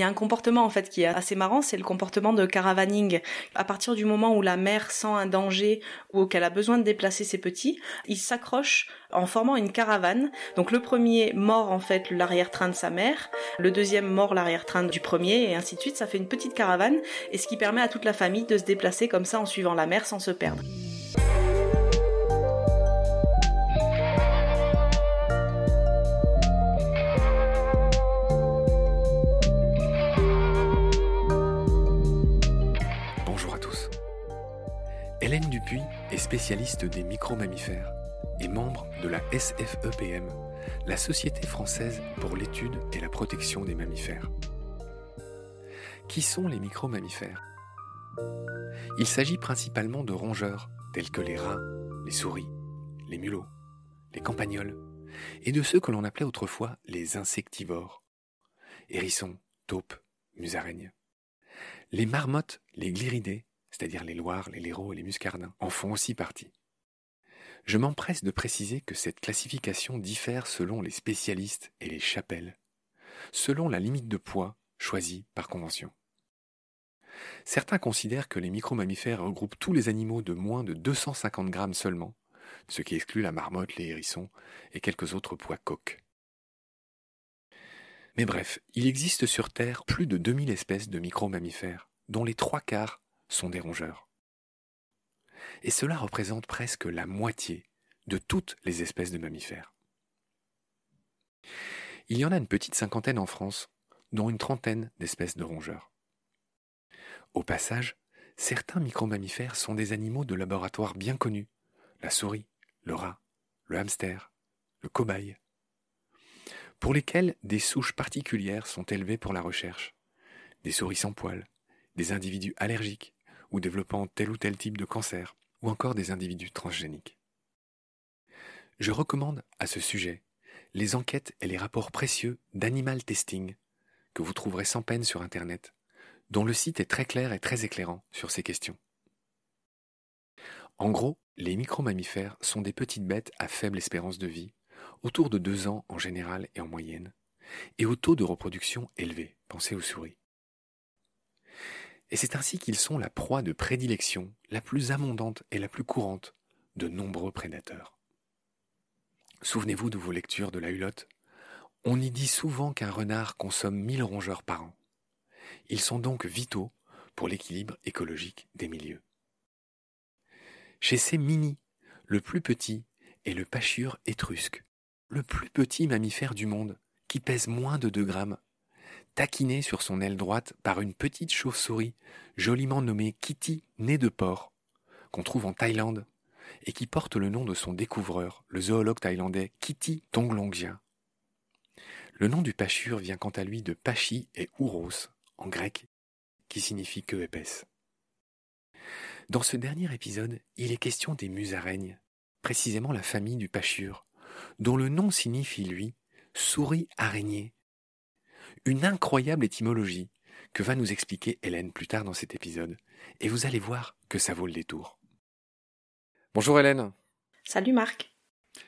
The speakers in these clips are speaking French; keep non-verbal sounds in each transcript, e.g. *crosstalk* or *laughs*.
y a un comportement en fait qui est assez marrant, c'est le comportement de caravaning. À partir du moment où la mère sent un danger ou qu'elle a besoin de déplacer ses petits, ils s'accrochent en formant une caravane. Donc le premier mord en fait l'arrière-train de sa mère, le deuxième mord l'arrière-train du premier et ainsi de suite. Ça fait une petite caravane et ce qui permet à toute la famille de se déplacer comme ça en suivant la mère sans se perdre. Spécialiste des micro-mammifères et membre de la SFEPM, la Société française pour l'étude et la protection des mammifères. Qui sont les micro-mammifères? Il s'agit principalement de rongeurs tels que les rats, les souris, les mulots, les campagnols et de ceux que l'on appelait autrefois les insectivores hérissons, taupes, musaraignes. Les marmottes, les gliridés c'est-à-dire les loirs, les léraux et les muscardins, en font aussi partie. Je m'empresse de préciser que cette classification diffère selon les spécialistes et les chapelles, selon la limite de poids choisie par convention. Certains considèrent que les micro-mammifères regroupent tous les animaux de moins de 250 grammes seulement, ce qui exclut la marmotte, les hérissons et quelques autres poids coques. Mais bref, il existe sur Terre plus de 2000 espèces de micro-mammifères, dont les trois quarts sont des rongeurs. Et cela représente presque la moitié de toutes les espèces de mammifères. Il y en a une petite cinquantaine en France, dont une trentaine d'espèces de rongeurs. Au passage, certains micro-mammifères sont des animaux de laboratoire bien connus, la souris, le rat, le hamster, le cobaye, pour lesquels des souches particulières sont élevées pour la recherche, des souris sans poils, des individus allergiques, ou développant tel ou tel type de cancer, ou encore des individus transgéniques. Je recommande à ce sujet les enquêtes et les rapports précieux d'Animal Testing, que vous trouverez sans peine sur Internet, dont le site est très clair et très éclairant sur ces questions. En gros, les micro-mammifères sont des petites bêtes à faible espérance de vie, autour de deux ans en général et en moyenne, et au taux de reproduction élevé, pensez aux souris. Et c'est ainsi qu'ils sont la proie de prédilection la plus abondante et la plus courante de nombreux prédateurs. Souvenez-vous de vos lectures de la hulotte. On y dit souvent qu'un renard consomme 1000 rongeurs par an. Ils sont donc vitaux pour l'équilibre écologique des milieux. Chez ces mini, le plus petit est le pachyure étrusque, le plus petit mammifère du monde, qui pèse moins de 2 grammes taquiné sur son aile droite par une petite chauve-souris joliment nommée Kitty née de porc, qu'on trouve en Thaïlande, et qui porte le nom de son découvreur, le zoologue thaïlandais Kitty Tonglongja. Le nom du pachure vient quant à lui de Pachi et Ouros, en grec, qui signifie queue épaisse. Dans ce dernier épisode, il est question des musaraignes, précisément la famille du pachure, dont le nom signifie, lui, souris araignée, une incroyable étymologie que va nous expliquer Hélène plus tard dans cet épisode, et vous allez voir que ça vaut le détour. Bonjour Hélène. Salut Marc.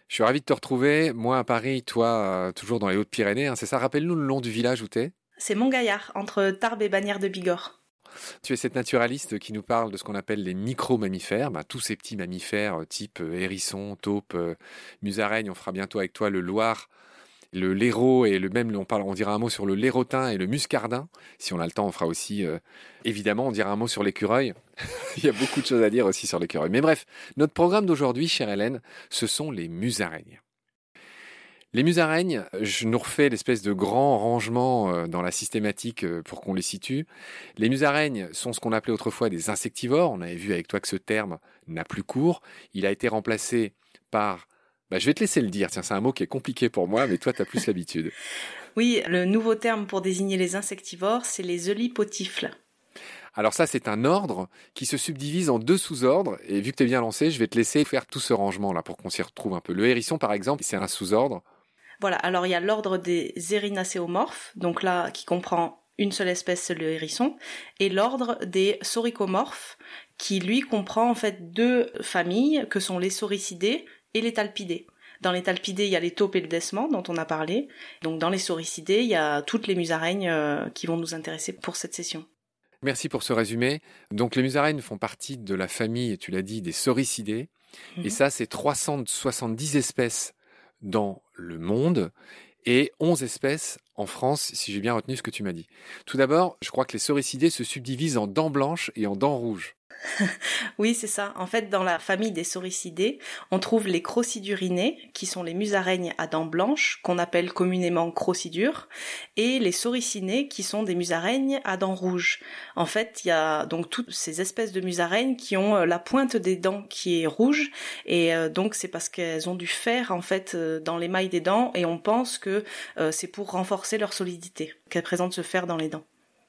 Je suis ravi de te retrouver, moi à Paris, toi euh, toujours dans les Hautes-Pyrénées, hein, c'est ça? Rappelle-nous le nom du village où t'es C'est Montgaillard, entre Tarbes et Bagnères de Bigorre. Tu es cette naturaliste qui nous parle de ce qu'on appelle les micro-mammifères, bah, tous ces petits mammifères euh, type euh, hérisson, taupe, musaraigne. On fera bientôt avec toi le Loir le laireau et le même, on, parle, dira un mot sur le lairotin et le muscardin. Si on a le temps, on fera aussi, euh, évidemment, on dira un mot sur l'écureuil. *laughs* Il y a beaucoup de choses à dire aussi sur l'écureuil. Mais bref, notre programme d'aujourd'hui, chère Hélène, ce sont les musaraignes. Les musaraignes, je nous refais l'espèce de grand rangement euh, dans la systématique euh, pour qu'on les situe. Les musaraignes sont ce qu'on appelait autrefois des insectivores. On avait vu avec toi que ce terme n'a plus cours. Il a été remplacé par bah, je vais te laisser le dire. Tiens, c'est un mot qui est compliqué pour moi, mais toi, tu as plus l'habitude. *laughs* Oui, le nouveau terme pour désigner les insectivores, c'est les eulipotifles. Alors ça, c'est un ordre qui se subdivise en deux sous-ordres. Et vu que tu es bien lancé, je vais te laisser faire tout ce rangement là pour qu'on s'y retrouve un peu. Le hérisson, par exemple, c'est un sous-ordre. Voilà, alors il y a l'ordre des érinacéomorphes, donc là, qui comprend une seule espèce, le hérisson, et l'ordre des sauricomorphes, qui lui comprend en fait deux familles, que sont les sauricidés et les talpidés. Dans les talpidés, il y a les taupes et le desman dont on a parlé. Donc dans les sauricidés, il y a toutes les musaraignes euh, qui vont nous intéresser pour cette session. Merci pour ce résumé. Donc les musaraignes font partie de la famille, tu l'as dit, des sauricidés. Et mhm. ça, c'est 370 espèces dans le monde et 11 espèces en France, si j'ai bien retenu ce que tu m'as dit. Tout d'abord, je crois que les sauricidés se subdivisent en dents blanches et en dents rouges. *laughs* oui, c'est ça. En fait, dans la famille des sauricidés, on trouve les crocidurinés, qui sont les musaraignes à dents blanches, qu'on appelle communément crocidures, et les sauricinés, qui sont des musaraignes à dents rouges. En fait, il y a donc toutes ces espèces de musaraignes qui ont euh, la pointe des dents qui est rouge, et euh, donc c'est parce qu'elles ont du fer, en fait, euh, dans l'émail des dents, et on pense que c'est pour renforcer leur solidité, qu'elles présentent ce fer dans les dents.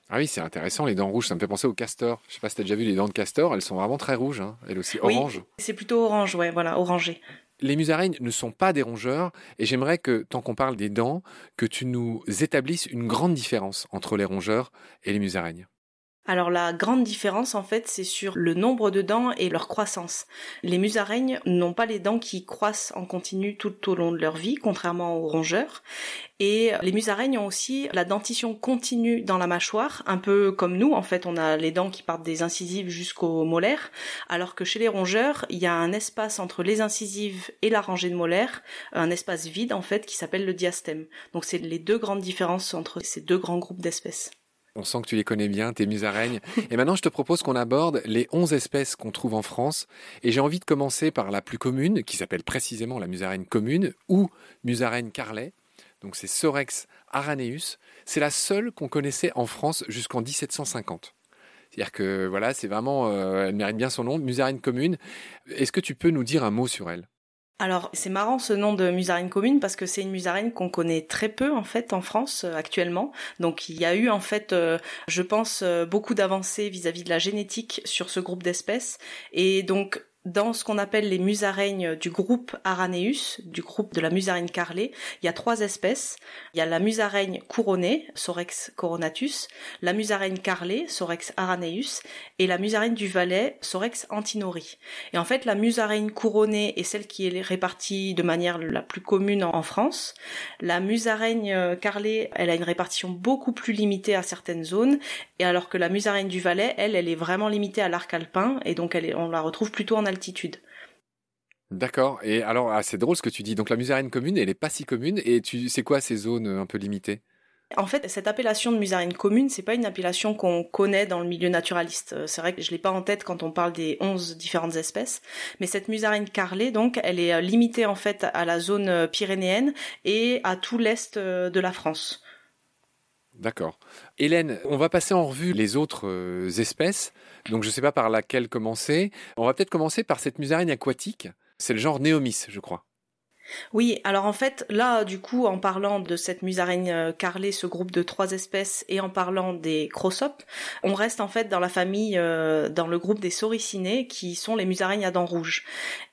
Ah oui, c'est intéressant, les dents rouges, ça me fait penser au castor. Je sais pas si tu as déjà vu les dents de castor, elles sont vraiment très rouges, hein. elles aussi orange. c'est plutôt orange, ouais, voilà, orangé. Les musaraignes ne sont pas des rongeurs et j'aimerais que, tant qu'on parle des dents, que tu nous établisses une grande différence entre les rongeurs et les musaraignes. Alors la grande différence en fait c'est sur le nombre de dents et leur croissance. Les musaraignes n'ont pas les dents qui croissent en continu tout au long de leur vie, contrairement aux rongeurs. Et les musaraignes ont aussi la dentition continue dans la mâchoire, un peu comme nous en fait on a les dents qui partent des incisives jusqu'aux molaires, alors que chez les rongeurs il y a un espace entre les incisives et la rangée de molaires, un espace vide en fait qui s'appelle le diastème. Donc c'est les deux grandes différences entre ces deux grands groupes d'espèces. On sent que tu les connais bien, tes musaraignes. Et maintenant, je te propose qu'on aborde les 11 espèces qu'on trouve en France. Et j'ai envie de commencer par la plus commune, qui s'appelle précisément la musaraigne commune, ou musaraigne carlet. Donc c'est Sorex araneus. C'est la seule qu'on connaissait en France jusqu'en 1750. C'est-à-dire que voilà, c'est vraiment, euh, elle mérite bien son nom, musaraigne commune. Est-ce que tu peux nous dire un mot sur elle? Alors c'est marrant ce nom de musaraigne commune parce que c'est une musaraigne qu'on connaît très peu en fait en France euh, actuellement. Donc il y a eu en fait, euh, je pense, euh, beaucoup d'avancées vis-à-vis de la génétique sur ce groupe d'espèces et donc dans ce qu'on appelle les musaraignes du groupe Araneus, du groupe de la musaraigne carlée, il y a trois espèces. Il y a la musaraigne couronnée, Sorex coronatus, la musaraigne carlée, Sorex araneus, et la musaraigne du Valais, Sorex antinori. Et en fait, la musaraigne couronnée est celle qui est répartie de manière la plus commune en France. La musaraigne carlée, elle a une répartition beaucoup plus limitée à certaines zones, et alors que la musaraigne du Valais, elle, elle est vraiment limitée à l'arc alpin, et donc elle on la retrouve plutôt en altitude. D'accord. Et alors, ah, c'est drôle ce que tu dis. Donc la musaraigne commune, elle n'est pas si commune. Et tu, c'est quoi ces zones un peu limitées? En fait, cette appellation de musaraigne commune, c'est pas une appellation qu'on connaît dans le milieu naturaliste. Euh, c'est vrai que je l'ai pas en tête quand on parle des 11 différentes espèces, mais cette musaraigne carlée, donc, elle est euh, limitée en fait à la zone euh, pyrénéenne et à tout l'est de la France. D'accord. Hélène, on va passer en revue les autres euh, espèces. Donc je ne sais pas par laquelle commencer. On va peut-être commencer par cette musaraigne aquatique. C'est le genre Néomis, je crois. Oui, alors en fait, là, du coup, en parlant de cette musaraigne euh, carlée, ce groupe de trois espèces, et en parlant des crossopes, on reste en fait dans la famille, euh, dans le groupe des sauricinés, qui sont les musaraignes à dents rouges.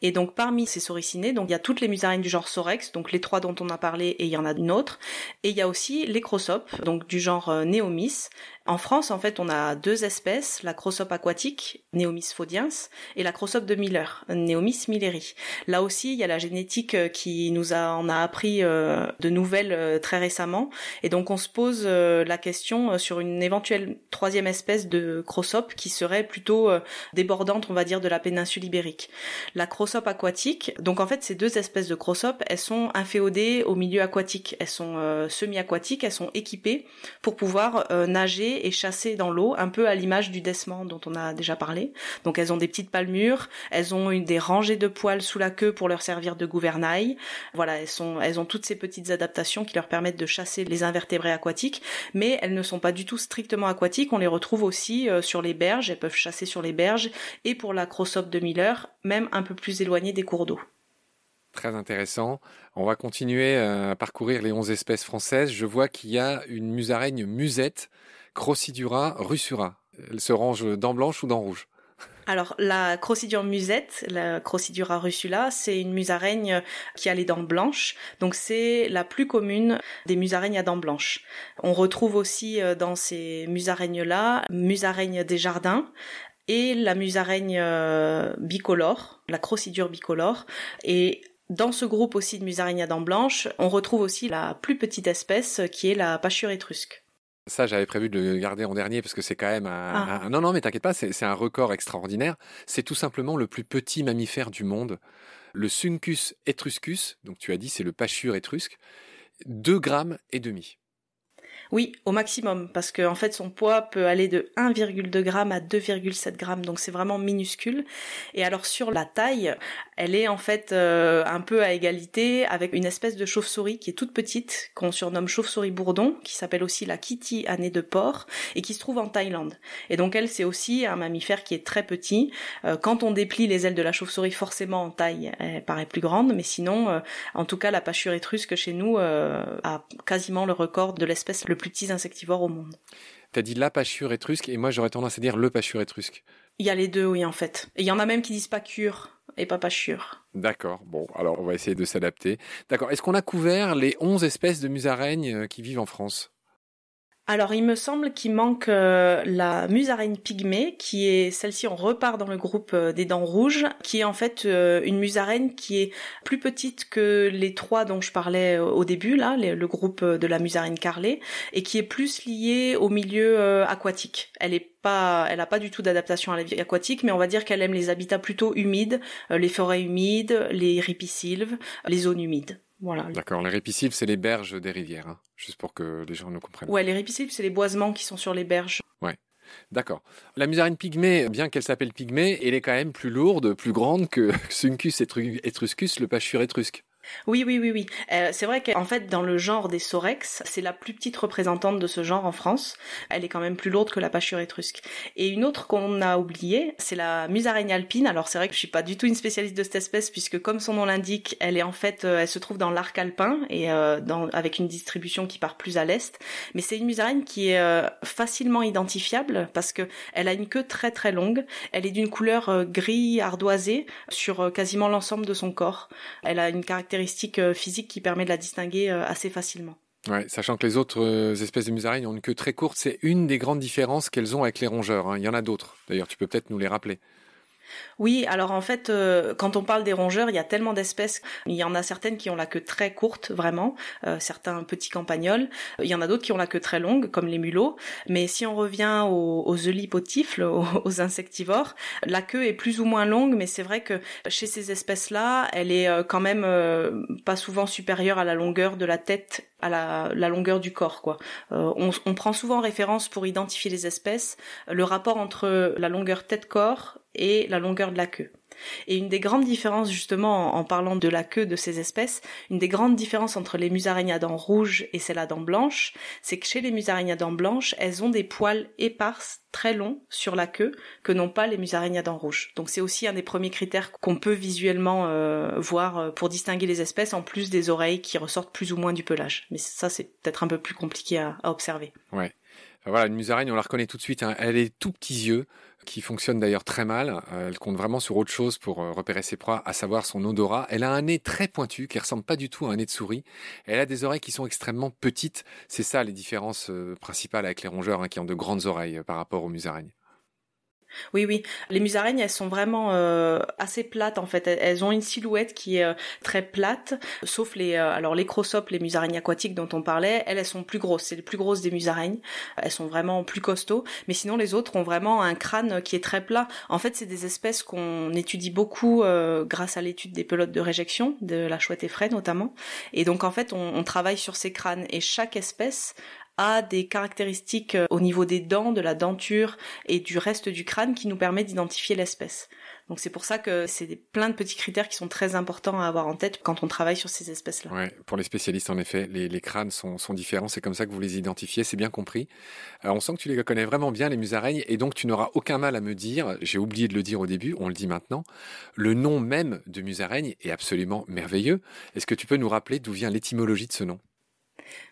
Et donc, parmi ces sauricinés, donc il y a toutes les musaraignes du genre Sorex, donc les trois dont on a parlé, et il y en a une autre. Et il y a aussi les crossopes, donc du genre euh, Neomis, en France, en fait, on a deux espèces, la crossope aquatique, Neomys phodiens, et la crossope de Miller, Neomys milleri. Là aussi, il y a la génétique euh, qui nous a, en a appris euh, de nouvelles euh, très récemment, et donc on se pose la question sur une éventuelle troisième espèce de crossope qui serait plutôt débordante, on va dire, de la péninsule ibérique. La crossope aquatique, donc en fait, ces deux espèces de crossope, elles sont inféodées au milieu aquatique, elles sont semi-aquatiques, elles sont équipées pour pouvoir nager et chasser dans l'eau, un peu à l'image du desman dont on a déjà parlé. Donc elles ont des petites palmures, elles ont des rangées de poils sous la queue pour leur servir de gouvernail. Voilà, elles elles ont toutes ces petites adaptations qui leur permettent de chasser les invertébrés aquatiques, mais elles ne sont pas du tout strictement aquatiques. On les retrouve aussi euh, sur les berges. Elles peuvent chasser sur les berges et pour la crossope de Miller, même un peu plus éloignées des cours d'eau. Très intéressant. On va continuer euh, à parcourir les 11 espèces françaises. Je vois qu'il y a une musaraigne musette Crossidura russura. Elle se range dents blanches ou dents rouges alors la Crossidure musette, la Crossidura russula, c'est une musaraigne qui a les dents blanches, donc c'est la plus commune des musaraignes à dents blanches. On retrouve aussi euh, dans ces musaraignes-là musaraigne des jardins et la musaraigne euh, bicolore, la Crossidure bicolore, et dans ce groupe aussi de musaraignes à dents blanches, on retrouve aussi la plus petite espèce qui est la pâchure étrusque. Ça, j'avais prévu de le garder en dernier parce que c'est quand même un, ah. Non, non, mais t'inquiète pas, c'est un record extraordinaire. C'est tout simplement le plus petit mammifère du monde. Le Suncus etruscus, donc tu as dit c'est le pâchure étrusque, 2 grammes et demi. Oui, au maximum, parce qu'en en fait son poids peut aller de 1,2 g à 2,7 g, donc c'est vraiment minuscule. Et alors sur la taille, elle est en fait euh, un peu à égalité avec une espèce de chauve-souris qui est toute petite, qu'on surnomme chauve-souris bourdon, qui s'appelle aussi la kitty nez de porc, et qui se trouve en Thaïlande. Et donc elle, c'est aussi un mammifère qui est très petit. Euh, quand on déplie les ailes de la chauve-souris, forcément en taille, elle paraît plus grande, mais sinon, euh, en tout cas, la pâchure étrusque chez nous a quasiment le record de l'espèce le plus petits insectivores au monde. T'as dit la pâchure étrusque et moi j'aurais tendance à dire le pâchure étrusque. Il y a les deux, oui, en fait. Et il y en a même qui disent pâchure et pas pâchure. D'accord. Bon, alors on va essayer de s'adapter. D'accord. Est-ce qu'on a couvert les 11 espèces de musaraignes euh, qui vivent en France? Alors il me semble qu'il manque euh, la musaraigne pygmée, qui est celle-ci, on repart dans le groupe euh, des dents rouges, qui est en fait euh, une musaraigne qui est plus petite que les trois dont je parlais au début, là, le groupe de la musaraigne carlée, et qui est plus liée au milieu aquatique. Elle est pas, elle a pas du tout d'adaptation à la vie aquatique, mais on va dire qu'elle aime les habitats plutôt humides, les forêts humides, les ripisylves, les zones humides. D'accord. Les répicifs, c'est les berges des rivières, hein, juste pour que les gens nous comprennent. Ouais, les répicifs, c'est les boisements qui sont sur les berges. Ouais. D'accord. La musarine pygmée, bien qu'elle s'appelle pygmée, elle est quand même plus lourde, plus grande que *laughs* Suncus etruscus, le pâchure étrusque. Oui, oui, oui, oui. Euh, c'est vrai qu'en fait, dans le genre des sorex, c'est la plus petite représentante de ce genre en France. Elle est quand même plus lourde que la pâchure étrusque. Et une autre qu'on a oubliée, c'est la musaraigne alpine. Alors c'est vrai que je suis pas du tout une spécialiste de cette espèce puisque, comme son nom l'indique, elle est en fait, euh, elle se trouve dans l'arc alpin et euh, dans, avec une distribution qui part plus à l'est. Mais c'est une musaraigne qui est facilement identifiable parce que elle a une queue très très longue. Elle est d'une couleur gris ardoisé sur quasiment l'ensemble de son corps. Elle a une caractéristique euh, physique qui permet de la distinguer euh, assez facilement. Sachant que les autres euh, espèces de musaraignes ont une queue très courte, c'est une des grandes différences qu'elles ont avec les rongeurs. Hein. Il y en a d'autres. D'ailleurs, tu peux peut-être nous les rappeler. Oui, alors en fait, euh, quand on parle des rongeurs, il y a tellement d'espèces. Il y en a certaines qui ont la queue très courte, vraiment, euh, certains petits campagnols. Il y en a d'autres qui ont la queue très longue, comme les mulots. Mais si on revient aux, aux eulipotifles, *laughs* aux, insectivores, la queue est plus ou moins longue, mais c'est vrai que chez ces espèces-là, elle est euh, quand même pas souvent supérieure à la longueur de la tête à la, longueur du corps quoi. on, on, prend souvent référence pour identifier les espèces le rapport entre la longueur tête-corps et la longueur de la queue. Et une des grandes différences, justement, en, parlant de la queue de ces espèces, une des grandes différences entre les musaraignes à dents rouges et celles à dents blanches, c'est que chez les musaraignes à dents blanches, elles ont des poils éparses très longs sur la queue que n'ont pas les musaraignes à dents rouges. Donc c'est aussi un des premiers critères qu'on peut visuellement euh, voir euh, pour distinguer les espèces, en plus des oreilles qui ressortent plus ou moins du pelage. Mais ça, c'est peut-être un peu plus compliqué à, observer. Voilà, une musaraigne, on la reconnaît tout de suite. Hein. Elle est tout petits yeux qui fonctionne d'ailleurs très mal. Euh, elle compte vraiment sur autre chose pour euh, repérer ses proies, à savoir son odorat. Elle a un nez très pointu qui ressemble pas du tout à un nez de souris. Elle a des oreilles qui sont extrêmement petites. C'est ça les différences euh, principales avec les rongeurs hein, qui ont de grandes oreilles par rapport aux musaraignes. Oui, oui. Les musaraignes, elles sont vraiment euh, assez plates en fait. Elles ont une silhouette qui est euh, très plate, sauf les euh, alors les crosopes, les musaraignes aquatiques dont on parlait. Elles, elles sont plus grosses. C'est les plus grosses des musaraignes. Elles sont vraiment plus costauds. Mais sinon, les autres ont vraiment un crâne qui est très plat. En fait, c'est des espèces qu'on étudie beaucoup grâce à l'étude des pelotes de réjection, de la chouette effraie notamment. Et donc, en fait, on, on travaille sur ces crânes. Et chaque espèce a des caractéristiques euh, au niveau des dents, de la denture et du reste du crâne qui nous permet d'identifier l'espèce. Donc c'est pour ça que c'est plein de petits critères qui sont très importants à avoir en tête quand on travaille sur ces espèces-là. Pour les spécialistes en effet, les, crânes sont, différents, c'est comme ça que vous les identifiez, c'est bien compris. Euh, on sent que tu les connais vraiment bien les musaraignes et donc tu n'auras aucun mal à me dire, j'ai oublié de le dire au début, on le dit maintenant, le nom même de musaraigne est absolument merveilleux. Est-ce que tu peux nous rappeler d'où vient l'étymologie de ce nom?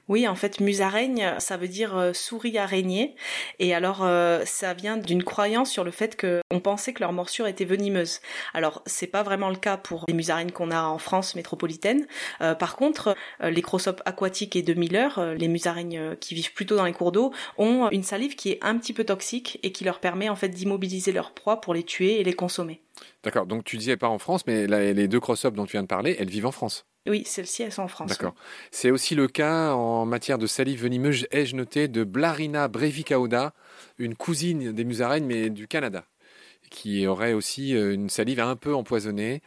Oui, en fait, musaraigne, ça veut dire euh, souris araignée. Et alors, euh, ça vient d'une croyance sur le fait qu'on pensait que leur morsure était venimeuse. Alors, c'est pas vraiment le cas pour les musaraignes qu'on a en France métropolitaine. Euh, par contre, les crossopes aquatiques et de Miller, les musaraignes qui vivent plutôt dans les cours d'eau, ont une salive qui est un petit peu toxique et qui leur permet en fait d'immobiliser leur proie pour les tuer et les consommer. D'accord. Donc, tu disais pas en France, mais les deux crossopes dont tu viens de parler, elles vivent en France. Oui, celles-ci, elles sont en France. D'accord. C'est aussi le cas en matière de salive venimeuse, ai-je noté, de Blarina brevicaoda, une cousine des musaraignes, mais du Canada qui aurait aussi euh, une salive un peu empoisonnée.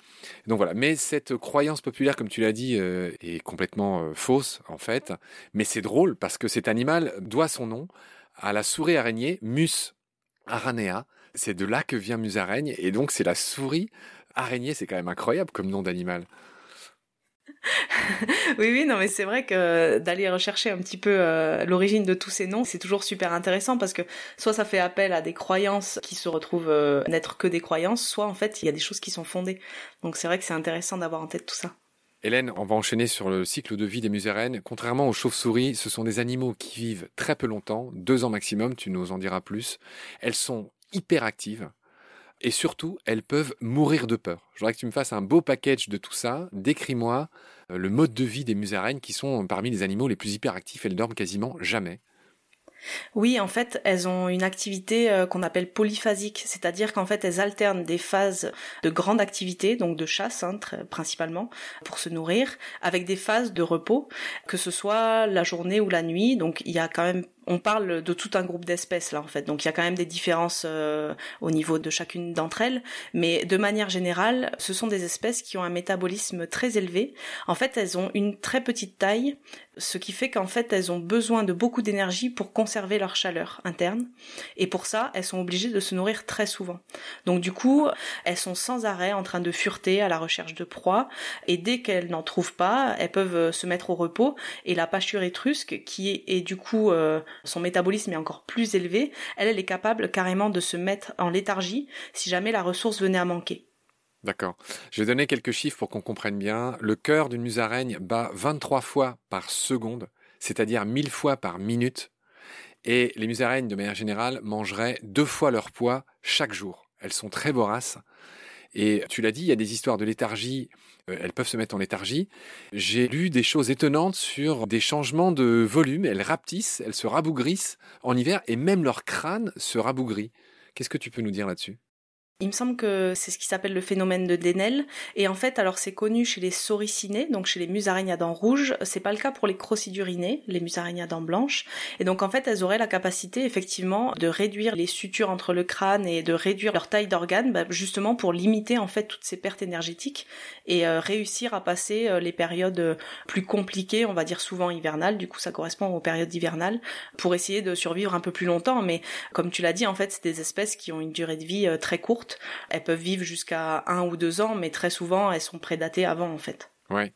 Donc voilà, mais cette croyance populaire, comme tu l'as dit, euh, est complètement euh, fausse en fait. Mais c'est drôle parce que cet animal doit son nom à la souris araignée Mus aranea. C'est de là que vient musaraigne et donc c'est la souris araignée. C'est quand même incroyable comme nom d'animal. Oui, oui, non, mais c'est vrai que d'aller rechercher un petit peu euh, l'origine de tous ces noms, c'est toujours super intéressant parce que soit ça fait appel à des croyances qui se retrouvent euh, n'être que des croyances, soit en fait il y a des choses qui sont fondées. Donc c'est vrai que c'est intéressant d'avoir en tête tout ça. Hélène, on va enchaîner sur le cycle de vie des musaraignes. Contrairement aux chauves-souris, ce sont des animaux qui vivent très peu longtemps, deux ans maximum, tu nous en diras plus. Elles sont hyper actives, et surtout, elles peuvent mourir de peur. Je voudrais que tu me fasses un beau package de tout ça. Décris-moi euh, le mode de vie des musaraignes qui sont parmi les animaux les plus hyperactifs. Elles dorment quasiment jamais. Oui, en fait, elles ont une activité euh, qu'on appelle polyphasique, c'est-à-dire qu'en fait, elles alternent des phases de grande activité, donc de chasse hein, principalement, pour se nourrir, avec des phases de repos, que ce soit la journée ou la nuit. Donc, il y a quand même on parle de tout un groupe d'espèces là en fait. Donc il y a quand même des différences euh, au niveau de chacune d'entre elles, mais de manière générale, ce sont des espèces qui ont un métabolisme très élevé. En fait, elles ont une très petite taille, ce qui fait qu'en fait, elles ont besoin de beaucoup d'énergie pour conserver leur chaleur interne et pour ça, elles sont obligées de se nourrir très souvent. Donc du coup, elles sont sans arrêt en train de fureter à la recherche de proies et dès qu'elles n'en trouvent pas, elles peuvent se mettre au repos et la pâture étrusque qui est, du coup euh, son métabolisme est encore plus élevé, elle, elle est capable carrément de se mettre en léthargie si jamais la ressource venait à manquer. D'accord. Je vais donner quelques chiffres pour qu'on comprenne bien. Le cœur d'une musaraigne bat 23 fois par seconde, c'est-à-dire 1000 fois par minute. Et les musaraignes, de manière générale, mangeraient deux fois leur poids chaque jour. Elles sont très voraces. Et tu l'as dit, il y a des histoires de léthargie euh, elles peuvent se mettre en léthargie. J'ai lu des choses étonnantes sur des changements de volume. Elles rapetissent, elles se rabougrissent en hiver et même leur crâne se rabougrit. Qu'est-ce que tu peux nous dire là-dessus? Il me semble que c'est ce qui s'appelle le phénomène de Denel. Et en fait, alors c'est connu chez les sauricinés, donc chez les musaraignes à dents rouges. C'est pas le cas pour les crocidurinés, les musaraignes à dents blanches. Et donc en fait, elles auraient la capacité effectivement de réduire les sutures entre le crâne et de réduire leur taille d'organes, bah, justement pour limiter en fait toutes ces pertes énergétiques et euh, réussir à passer euh, les périodes euh, plus compliquées, on va dire souvent hivernales. Du coup, ça correspond aux périodes hivernales pour essayer de survivre un peu plus longtemps. Mais comme tu l'as dit, en fait, c'est des espèces qui ont une durée de vie très courte elles peuvent vivre jusqu'à un ou deux ans, mais très souvent, elles sont prédatées avant, en fait. Ouais.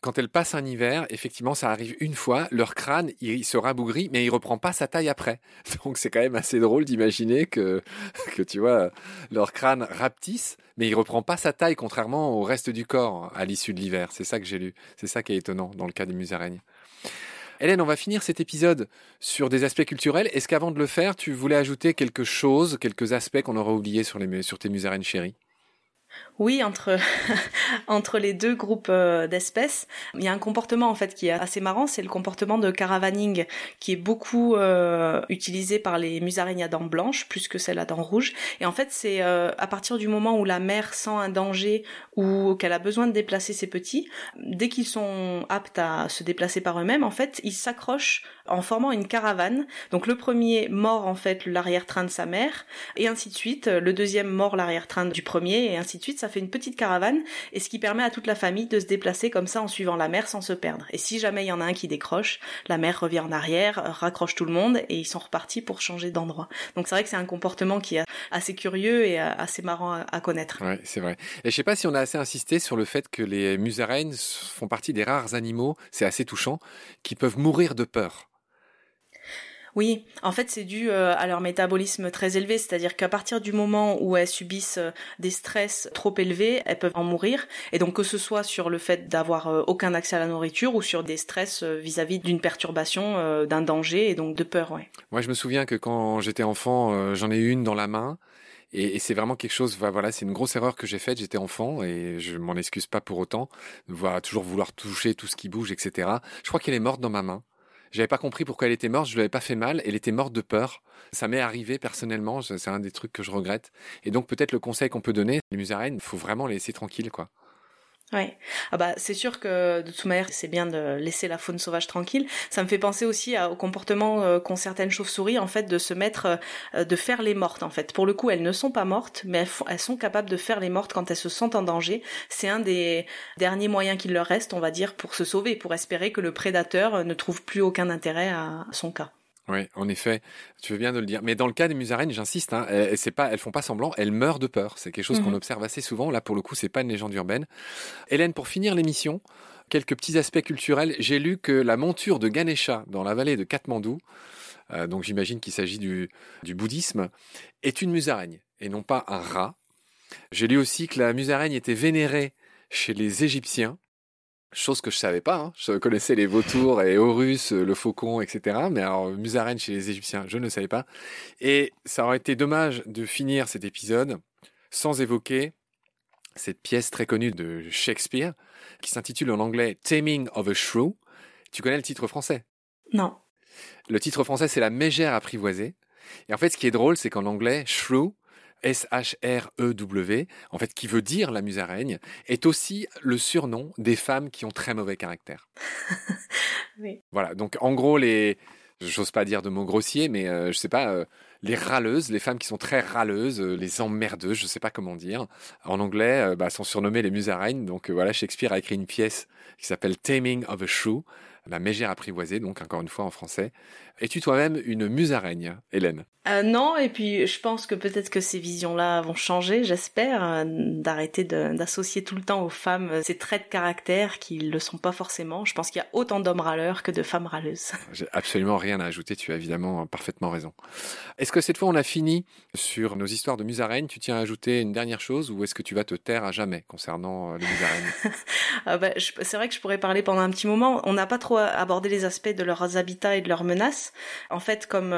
Quand elles passent un hiver, effectivement, ça arrive une fois, leur crâne, il se rabougrit, mais il reprend pas sa taille après. *laughs* Donc c'est quand même assez drôle d'imaginer que, *laughs* que, tu vois, leur crâne rapetisse, mais il reprend pas sa taille, contrairement au reste du corps à l'issue de l'hiver. C'est ça que j'ai lu. C'est ça qui est étonnant dans le cas des musaraignes. Hélène, on va finir cet épisode sur des aspects culturels. Est-ce qu'avant de le faire, tu voulais ajouter quelque chose, quelques aspects qu'on aurait oubliés sur, les, sur tes musaraignes chéries oui, entre *laughs* entre les deux groupes euh, d'espèces, il y a un comportement en fait qui est assez marrant, c'est le comportement de caravaning qui est beaucoup euh, utilisé par les musaraignes à dents blanches plus que celles à dents rouges. Et en fait, c'est euh, à partir du moment où la mère sent un danger ou qu'elle a besoin de déplacer ses petits, dès qu'ils sont aptes à se déplacer par eux-mêmes, en fait, ils s'accrochent en formant une caravane. Donc le premier mord en fait l'arrière-train de sa mère et ainsi de suite. Le deuxième mord l'arrière-train du premier et ainsi de suite fait une petite caravane et ce qui permet à toute la famille de se déplacer comme ça en suivant la mer sans se perdre. Et si jamais il y en a un qui décroche, la mer revient en arrière, raccroche tout le monde et ils sont repartis pour changer d'endroit. Donc c'est vrai que c'est un comportement qui est assez curieux et assez marrant à, connaître. Ouais, c'est vrai. Et je sais pas si on a assez insisté sur le fait que les musaraignes font partie des rares animaux, c'est assez touchant, qui peuvent mourir de peur. Oui, en fait, c'est dû euh, à leur métabolisme très élevé, c'est-à-dire qu'à partir du moment où elles subissent euh, des stress trop élevés, elles peuvent en mourir. Et donc que ce soit sur le fait d'avoir euh, aucun accès à la nourriture ou sur des stress vis-à-vis d'une perturbation, d'un danger et donc de peur. Moi, je me souviens que quand j'étais enfant, j'en ai une dans la main. Et, c'est vraiment quelque chose, voilà, c'est une grosse erreur que j'ai faite. J'étais enfant et je m'en excuse pas pour autant. Voilà, toujours vouloir toucher tout ce qui bouge, etc. Je crois qu'elle est morte dans ma main. J'avais pas compris pourquoi elle était morte, je lui avais pas fait mal, elle était morte de peur. Ça m'est arrivé personnellement, c'est un des trucs que je regrette. Et donc peut-être le conseil qu'on peut donner, les musaraignes, il faut vraiment les laisser tranquilles, quoi. Ouais. Ah bah c'est sûr que de toute manière c'est bien de laisser la faune sauvage tranquille. Ça me fait penser aussi au comportement euh, qu'ont certaines chauves-souris en fait de se mettre, euh, de faire les mortes en fait. Pour le coup elles ne sont pas mortes, mais elles, sont capables de faire les mortes quand elles se sentent en danger. C'est un des derniers moyens qu'il leur reste, on va dire, pour se sauver, pour espérer que le prédateur euh, ne trouve plus aucun intérêt à son cas. Oui, en effet, tu veux bien de le dire. Mais dans le cas des musaraignes, j'insiste, hein, elles, c'est pas, elles font pas semblant, elles meurent de peur. C'est quelque chose qu'on mhm. observe assez souvent. Là, pour le coup, c'est pas une légende urbaine. Hélène, pour finir l'émission, quelques petits aspects culturels. J'ai lu que la monture de Ganesha dans la vallée de Katmandou, euh, donc j'imagine qu'il s'agit du, du bouddhisme, est une musaraigne et non pas un rat. J'ai lu aussi que la musaraigne était vénérée chez les Égyptiens Chose que je savais pas. Hein. Je connaissais les vautours et Horus, le faucon, etc. Mais alors, musaraigne chez les Égyptiens, je ne savais pas. Et ça aurait été dommage de finir cet épisode sans évoquer cette pièce très connue de Shakespeare qui s'intitule en anglais Taming of a Shrew. Tu connais le titre français? Non. Le titre français, c'est La mégère apprivoisée. Et en fait, ce qui est drôle, c'est qu'en anglais, shrew, S-H-R-E-W, en fait, qui veut dire la musaraigne, est aussi le surnom des femmes qui ont très mauvais caractère. *laughs* oui. Voilà, donc en gros, les. J'ose pas dire de mots grossiers, mais euh, je sais pas, euh, les râleuses, les femmes qui sont très râleuses, euh, les emmerdeuses, je sais pas comment dire. En anglais, bah, sont surnommées les musaraignes. Donc voilà, Shakespeare a écrit une pièce qui s'appelle Taming of a Shrew, la mégère apprivoisée, donc encore une fois en français. Es-tu toi-même une musaraigne, Hélène? Euh, non, et puis je pense que peut-être que ces visions-là vont changer, j'espère, euh, d'arrêter d'associer tout le temps aux femmes euh, ces traits de caractère qui ne le sont pas forcément. Je pense qu'il y a autant d'hommes râleurs que de femmes râleuses. *laughs* J'ai absolument rien à ajouter, tu as évidemment parfaitement raison. Est-ce que cette fois on a fini sur nos histoires de musaraignes? Tu tiens à ajouter une dernière chose ou est-ce que tu vas te taire à jamais concernant les musaraignes? *laughs* Ah bah, C'est vrai que je pourrais parler pendant un petit moment. On n'a pas trop abordé les aspects de leurs habitats et de leurs menaces. En fait, comme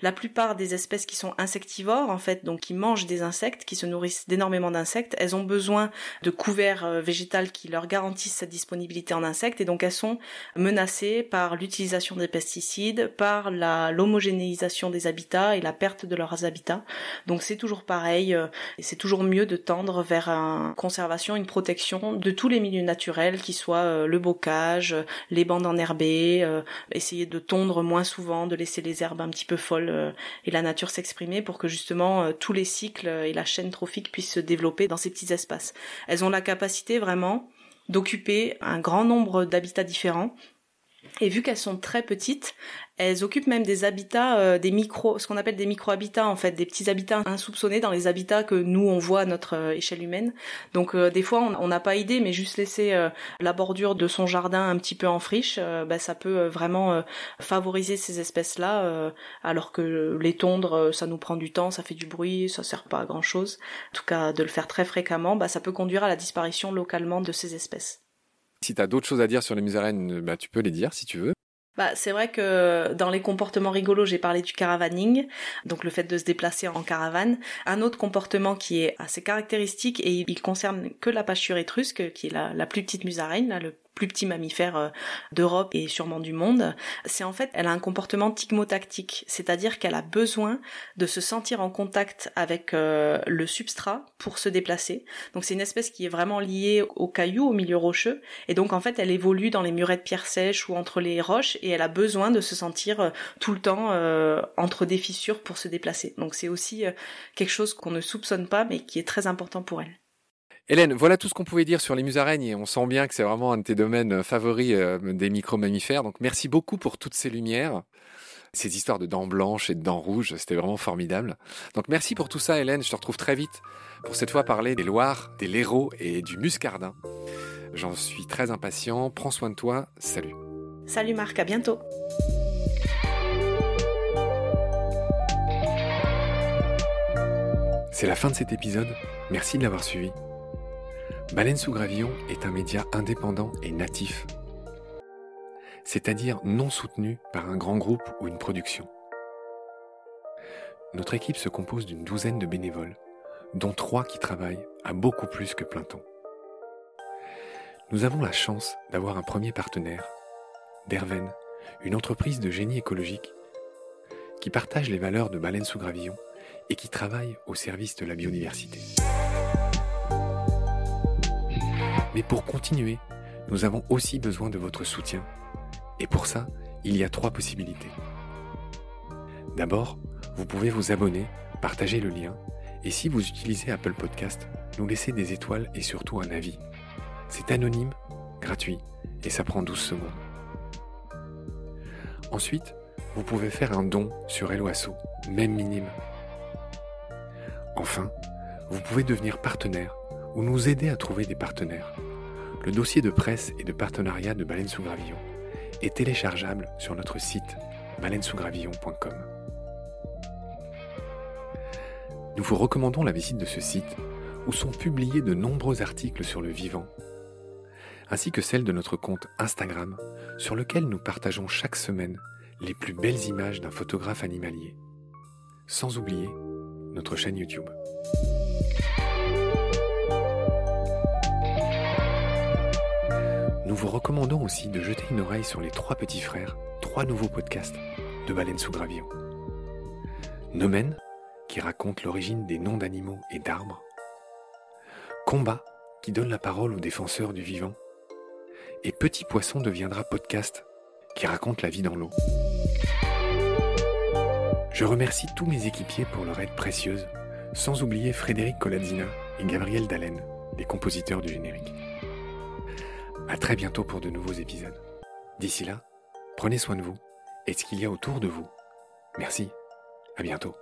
la plupart des espèces qui sont insectivores en fait, donc qui mangent des insectes, qui se nourrissent d'énormément d'insectes. Elles ont besoin de couverts euh, végétal qui leur garantissent cette disponibilité en insectes et donc elles sont menacées par l'utilisation des pesticides, par la l'homogénéisation des habitats et la perte de leurs habitats. Donc c'est toujours pareil, euh, et c'est toujours mieux de tendre vers une conservation, une protection de tous les milieux naturels, qui soient euh, le bocage, les bandes enherbées, essayer de tondre moins souvent, de laisser les herbes un petit peu folles et la nature s'exprimer pour que justement euh, tous les cycles et la chaîne trophique puissent se développer dans ces petits espaces. Elles ont la capacité vraiment d'occuper un grand nombre d'habitats différents et vu qu'elles sont très petites, elles occupent même des habitats, euh, des micro, ce qu'on appelle des micro-habitats en fait, des petits habitats insoupçonnés dans les habitats que nous on voit à notre euh, échelle humaine. Donc euh, des fois on n'a pas idée, mais juste laisser la bordure de son jardin un petit peu en friche, bah, ça peut vraiment favoriser ces espèces-là, alors que les tondre, ça nous prend du temps, ça fait du bruit, ça sert pas à grand chose. En tout cas, de le faire très fréquemment, bah, ça peut conduire à la disparition localement de ces espèces. Si tu d'autres choses à dire sur les musaraignes, bah, tu peux les dire si tu veux. Bah, c'est vrai que dans les comportements rigolos, j'ai parlé du caravaning, donc le fait de se déplacer en caravane. Un autre comportement qui est assez caractéristique et il concerne que la pâchure étrusque, qui est la, la plus petite musaraigne, là, le plus petit mammifère euh, d'Europe et sûrement du monde, c'est en fait, elle a un comportement tigmotactique, c'est-à-dire qu'elle a besoin de se sentir en contact avec euh, le substrat pour se déplacer. Donc c'est une espèce qui est vraiment liée aux cailloux, au milieu rocheux, et donc en fait elle évolue dans les murets de pierre sèche ou entre les roches, et elle a besoin de se sentir euh, tout le temps entre des fissures pour se déplacer. Donc c'est aussi quelque chose qu'on ne soupçonne pas, mais qui est très important pour elle. Hélène, voilà tout ce qu'on pouvait dire sur les musaraignes et on sent bien que c'est vraiment un de tes domaines euh, favoris euh, des micro-mammifères. Donc merci beaucoup pour toutes ces lumières, ces histoires de dents blanches et de dents rouges, c'était vraiment formidable. Donc merci pour tout ça Hélène, je te retrouve très vite pour cette fois parler des Loirs, des Léros et du Muscardin. J'en suis très impatient, prends soin de toi, salut. Salut Marc, à bientôt. C'est la fin de cet épisode. Merci de l'avoir suivi. Baleine sous gravillon est un média indépendant et natif, c'est-à-dire non soutenu par un grand groupe ou une production. Notre équipe se compose d'une douzaine de bénévoles, dont trois qui travaillent à beaucoup plus que plein temps. Nous avons la chance d'avoir un premier partenaire, Derven, une entreprise de génie écologique qui partage les valeurs de Baleine sous gravillon et qui travaille au service de la biodiversité. Mais pour continuer, nous avons aussi besoin de votre soutien. Et pour ça, il y a trois possibilités. D'abord, vous pouvez vous abonner, partager le lien, et si vous utilisez Apple Podcast, nous laisser des étoiles et surtout un avis. C'est anonyme, gratuit, et ça prend 12 secondes. Ensuite, vous pouvez faire un don sur Helloasso, même minime. Enfin, vous pouvez devenir partenaire ou nous aider à trouver des partenaires. Le dossier de presse et de partenariat de Baleine sous Gravillon est téléchargeable sur notre site baleinesousgravillon.com. Nous vous recommandons la visite de ce site où sont publiés de nombreux articles sur le vivant, ainsi que celle de notre compte Instagram sur lequel nous partageons chaque semaine les plus belles images d'un photographe animalier. Sans oublier notre chaîne YouTube. Vous recommandons aussi de jeter une oreille sur les trois petits frères, trois nouveaux podcasts de Baleine sous Gravillon. Nomen, qui raconte l'origine des noms d'animaux et d'arbres. Combat, qui donne la parole aux défenseurs du vivant. Et Petit Poisson deviendra podcast, qui raconte la vie dans l'eau. Je remercie tous mes équipiers pour leur aide précieuse, sans oublier Frédéric Colazzina et Gabriel Dallen, les compositeurs du générique. À très bientôt pour de nouveaux épisodes. D'ici là, prenez soin de vous et de ce qu'il y a autour de vous. Merci. À bientôt.